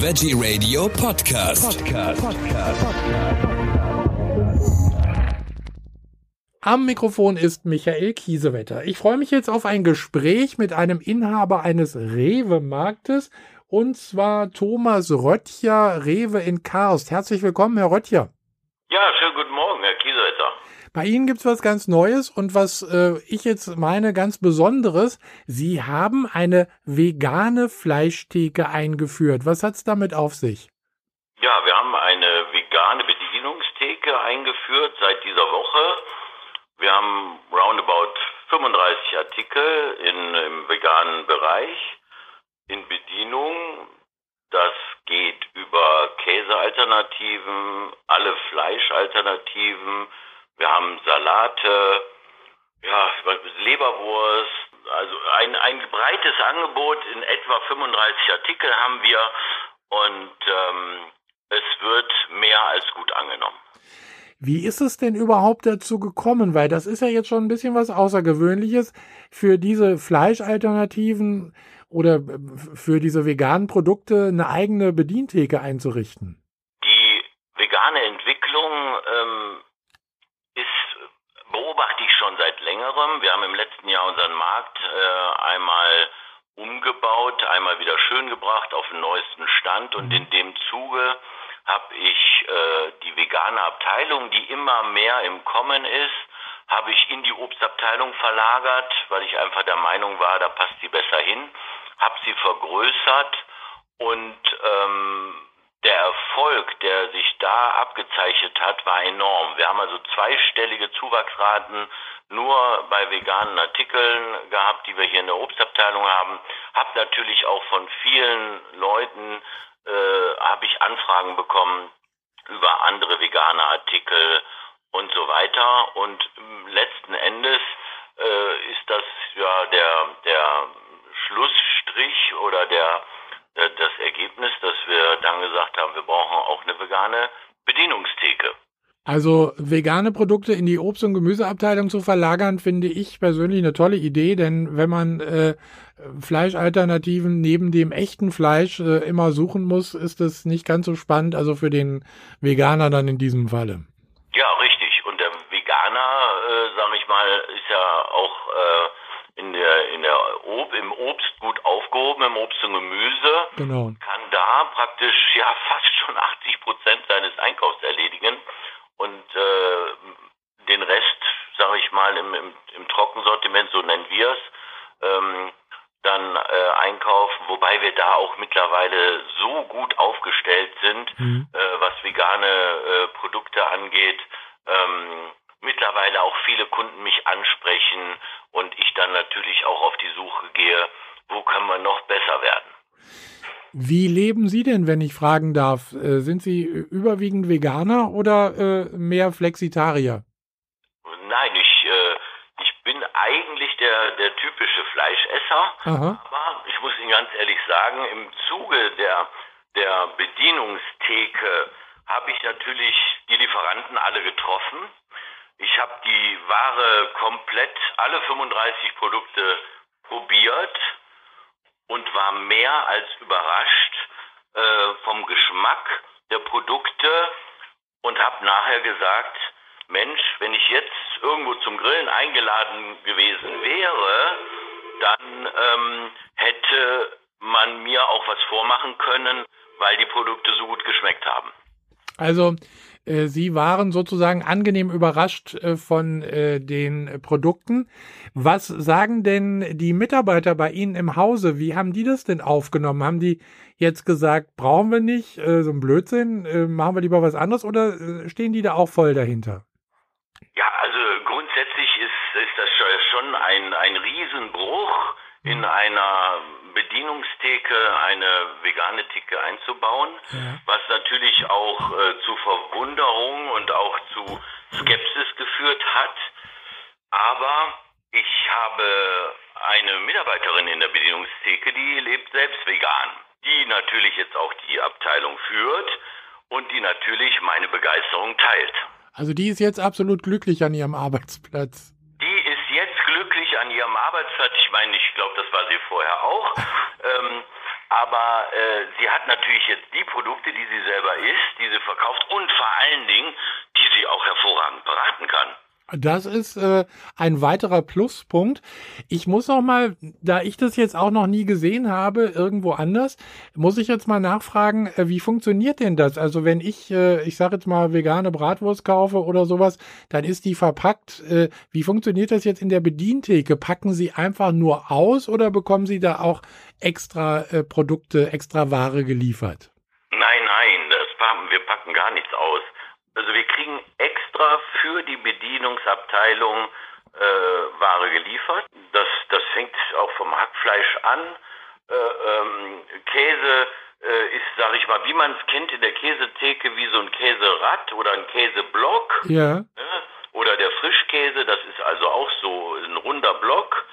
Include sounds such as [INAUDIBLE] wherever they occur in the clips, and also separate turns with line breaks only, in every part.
Veggie Radio Podcast.
Am Mikrofon ist Michael Kiesewetter. Ich freue mich jetzt auf ein Gespräch mit einem Inhaber eines Rewe-Marktes und zwar Thomas Röttcher, Rewe in Karst. Herzlich willkommen, Herr Röttcher.
Ja, schönen guten Morgen, Herr Kiesewetter.
Bei Ihnen gibt's was ganz Neues und was äh, ich jetzt meine ganz Besonderes. Sie haben eine vegane Fleischtheke eingeführt. Was hat's damit auf sich?
Ja, wir haben eine vegane Bedienungstheke eingeführt seit dieser Woche. Wir haben roundabout 35 Artikel in, im veganen Bereich in Bedienung. Das geht über Käsealternativen, alle Fleischalternativen. Wir haben Salate, ja, Leberwurst, also ein, ein breites Angebot in etwa 35 Artikel haben wir und ähm, es wird mehr als gut angenommen.
Wie ist es denn überhaupt dazu gekommen? Weil das ist ja jetzt schon ein bisschen was Außergewöhnliches für diese Fleischalternativen oder äh, für diese veganen Produkte eine eigene Bedientheke einzurichten.
Die vegane Entwicklung ist, beobachte ich schon seit längerem. Wir haben im letzten Jahr unseren Markt äh, einmal umgebaut, einmal wieder schön gebracht auf den neuesten Stand und in dem Zuge habe ich äh, die vegane Abteilung, die immer mehr im Kommen ist, habe ich in die Obstabteilung verlagert, weil ich einfach der Meinung war, da passt sie besser hin, habe sie vergrößert und ähm, der Erfolg, der sich da abgezeichnet hat, war enorm. Wir haben also zweistellige Zuwachsraten nur bei veganen Artikeln gehabt, die wir hier in der Obstabteilung haben. Hab natürlich auch von vielen Leuten äh, habe ich Anfragen bekommen über andere vegane Artikel und so weiter. Und letzten Endes äh, ist das ja der der Schlussstrich oder der das Ergebnis, dass wir dann gesagt haben, wir brauchen auch eine vegane Bedienungstheke.
Also vegane Produkte in die Obst- und Gemüseabteilung zu verlagern, finde ich persönlich eine tolle Idee, denn wenn man äh, Fleischalternativen neben dem echten Fleisch äh, immer suchen muss, ist das nicht ganz so spannend, also für den Veganer dann in diesem Falle.
Ja, richtig. Und der Veganer, äh, sage ich mal, ist ja auch äh, in der in der Ob im Obst gut aufgehoben, im Obst und Gemüse.
Genau.
Kann da praktisch [LAUGHS] ja fast schon 80 Prozent seines Einkaufs erledigen und äh, den Rest, sage ich mal, im, im, im Trockensortiment, so nennen wir es, ähm, dann äh, einkaufen, wobei wir da auch mittlerweile so gut aufgestellt sind,
Mhm.
äh, was vegane äh, Produkte angeht. Ähm, mittlerweile auch viele Kunden mich ansprechen und ich dann natürlich auch auf die Suche gehe, wo können wir noch besser werden.
Wie leben Sie denn, wenn ich fragen darf? Äh, sind Sie überwiegend Veganer oder äh, mehr Flexitarier?
Nein, ich, äh, ich bin eigentlich der, der typische Fleischesser.
Aha.
Aber ich muss Ihnen ganz ehrlich sagen, im Zuge der, der Bedienungstheke habe ich natürlich die Lieferanten alle getroffen. Ich habe die Ware komplett, alle 35 Produkte probiert und war mehr als überrascht äh, vom Geschmack der Produkte und habe nachher gesagt, Mensch, wenn ich jetzt irgendwo zum Grillen eingeladen gewesen wäre, dann ähm, hätte man mir auch was vormachen können, weil die Produkte so gut geschmeckt haben.
Also Sie waren sozusagen angenehm überrascht äh, von äh, den äh, Produkten. Was sagen denn die Mitarbeiter bei Ihnen im Hause? Wie haben die das denn aufgenommen? Haben die jetzt gesagt, brauchen wir nicht, äh, so ein Blödsinn, äh, machen wir lieber was anderes oder äh, stehen die da auch voll dahinter?
Ja, also grundsätzlich ist, ist das schon ein, ein Riesenbruch, in einer Bedienungstheke eine vegane Theke einzubauen,
Ja.
was natürlich auch äh, zu Verwunderung und auch zu Skepsis geführt hat. Aber ich habe eine Mitarbeiterin in der Bedienungstheke, die lebt selbst vegan, die natürlich jetzt auch die Abteilung führt und die natürlich meine Begeisterung teilt.
Also die ist jetzt absolut glücklich an ihrem Arbeitsplatz.
Glücklich an ihrem Arbeitsplatz. Ich meine, ich glaube, das war sie vorher auch. [LAUGHS] Ähm, Aber äh, sie hat natürlich jetzt die Produkte, die sie selber isst, die sie verkauft und vor allen Dingen, die sie auch hervorragend beraten kann.
Das ist äh, ein weiterer Pluspunkt. Ich muss noch mal, da ich das jetzt auch noch nie gesehen habe, irgendwo anders, muss ich jetzt mal nachfragen, äh, wie funktioniert denn das? Also wenn ich, äh, ich sage jetzt mal vegane Bratwurst kaufe oder sowas, dann ist die verpackt. Äh, wie funktioniert das jetzt in der Bedientheke? Packen Sie einfach nur aus oder bekommen Sie da auch extra äh, Produkte, extra Ware geliefert?
Nein, nein, das wir packen gar nichts. Also wir kriegen extra für die Bedienungsabteilung äh, Ware geliefert. Das, das fängt auch vom Hackfleisch an. Äh, ähm, Käse äh, ist, sag ich mal, wie man es kennt in der Käsetheke, wie so ein Käserad oder ein Käseblock.
Ja.
Ne? Oder der Frischkäse, das ist also auch so ein runder Block,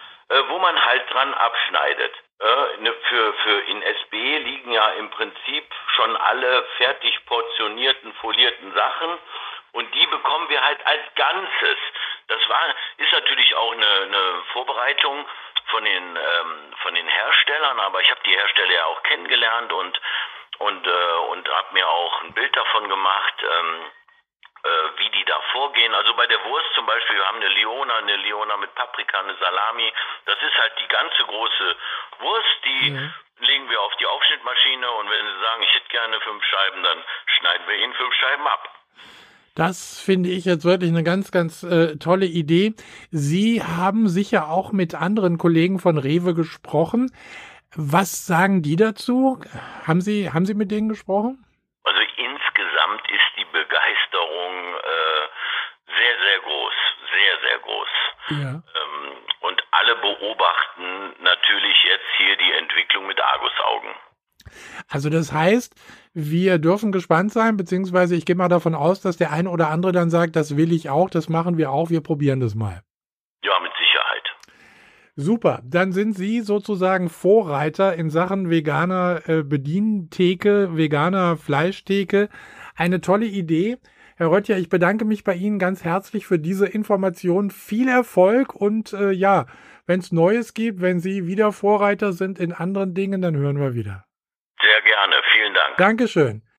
wo man halt dran abschneidet. Äh, ne, für, für in SB liegen ja im Prinzip schon alle fertig portionierten, folierten Sachen und die bekommen wir halt als Ganzes. Das war, ist natürlich auch eine, eine Vorbereitung von den, ähm, von den Herstellern, aber ich habe die Hersteller ja auch kennengelernt und, und, äh, und habe mir auch ein Bild davon gemacht. Ähm, äh, wie die da vorgehen. Also bei der Wurst zum Beispiel, wir haben eine Leona, eine Leona mit Paprika, eine Salami. Das ist halt die ganze große Wurst, die mhm. legen wir auf die Aufschnittmaschine und wenn Sie sagen, ich hätte gerne fünf Scheiben, dann schneiden wir Ihnen fünf Scheiben ab.
Das finde ich jetzt wirklich eine ganz, ganz äh, tolle Idee. Sie haben sicher auch mit anderen Kollegen von Rewe gesprochen. Was sagen die dazu? Haben Sie, haben Sie mit denen gesprochen?
Also insgesamt ist die Begeisterung äh, sehr, sehr groß, sehr, groß. Ja. Ähm, und alle beobachten natürlich jetzt hier die Entwicklung mit Argusaugen.
Also das heißt, wir dürfen gespannt sein, beziehungsweise ich gehe mal davon aus, dass der eine oder andere dann sagt, das will ich auch, das machen wir auch, wir probieren das mal.
Ja, mit Sicherheit.
Super, dann sind Sie sozusagen Vorreiter in Sachen veganer äh, Bedientheke, veganer Fleischtheke. Eine tolle Idee. Herr Röttcher, ich bedanke mich bei Ihnen ganz herzlich für diese Information. Viel Erfolg und äh, ja, wenn es Neues gibt, wenn Sie wieder Vorreiter sind in anderen Dingen, dann hören wir wieder.
Sehr gerne, vielen Dank.
Dankeschön.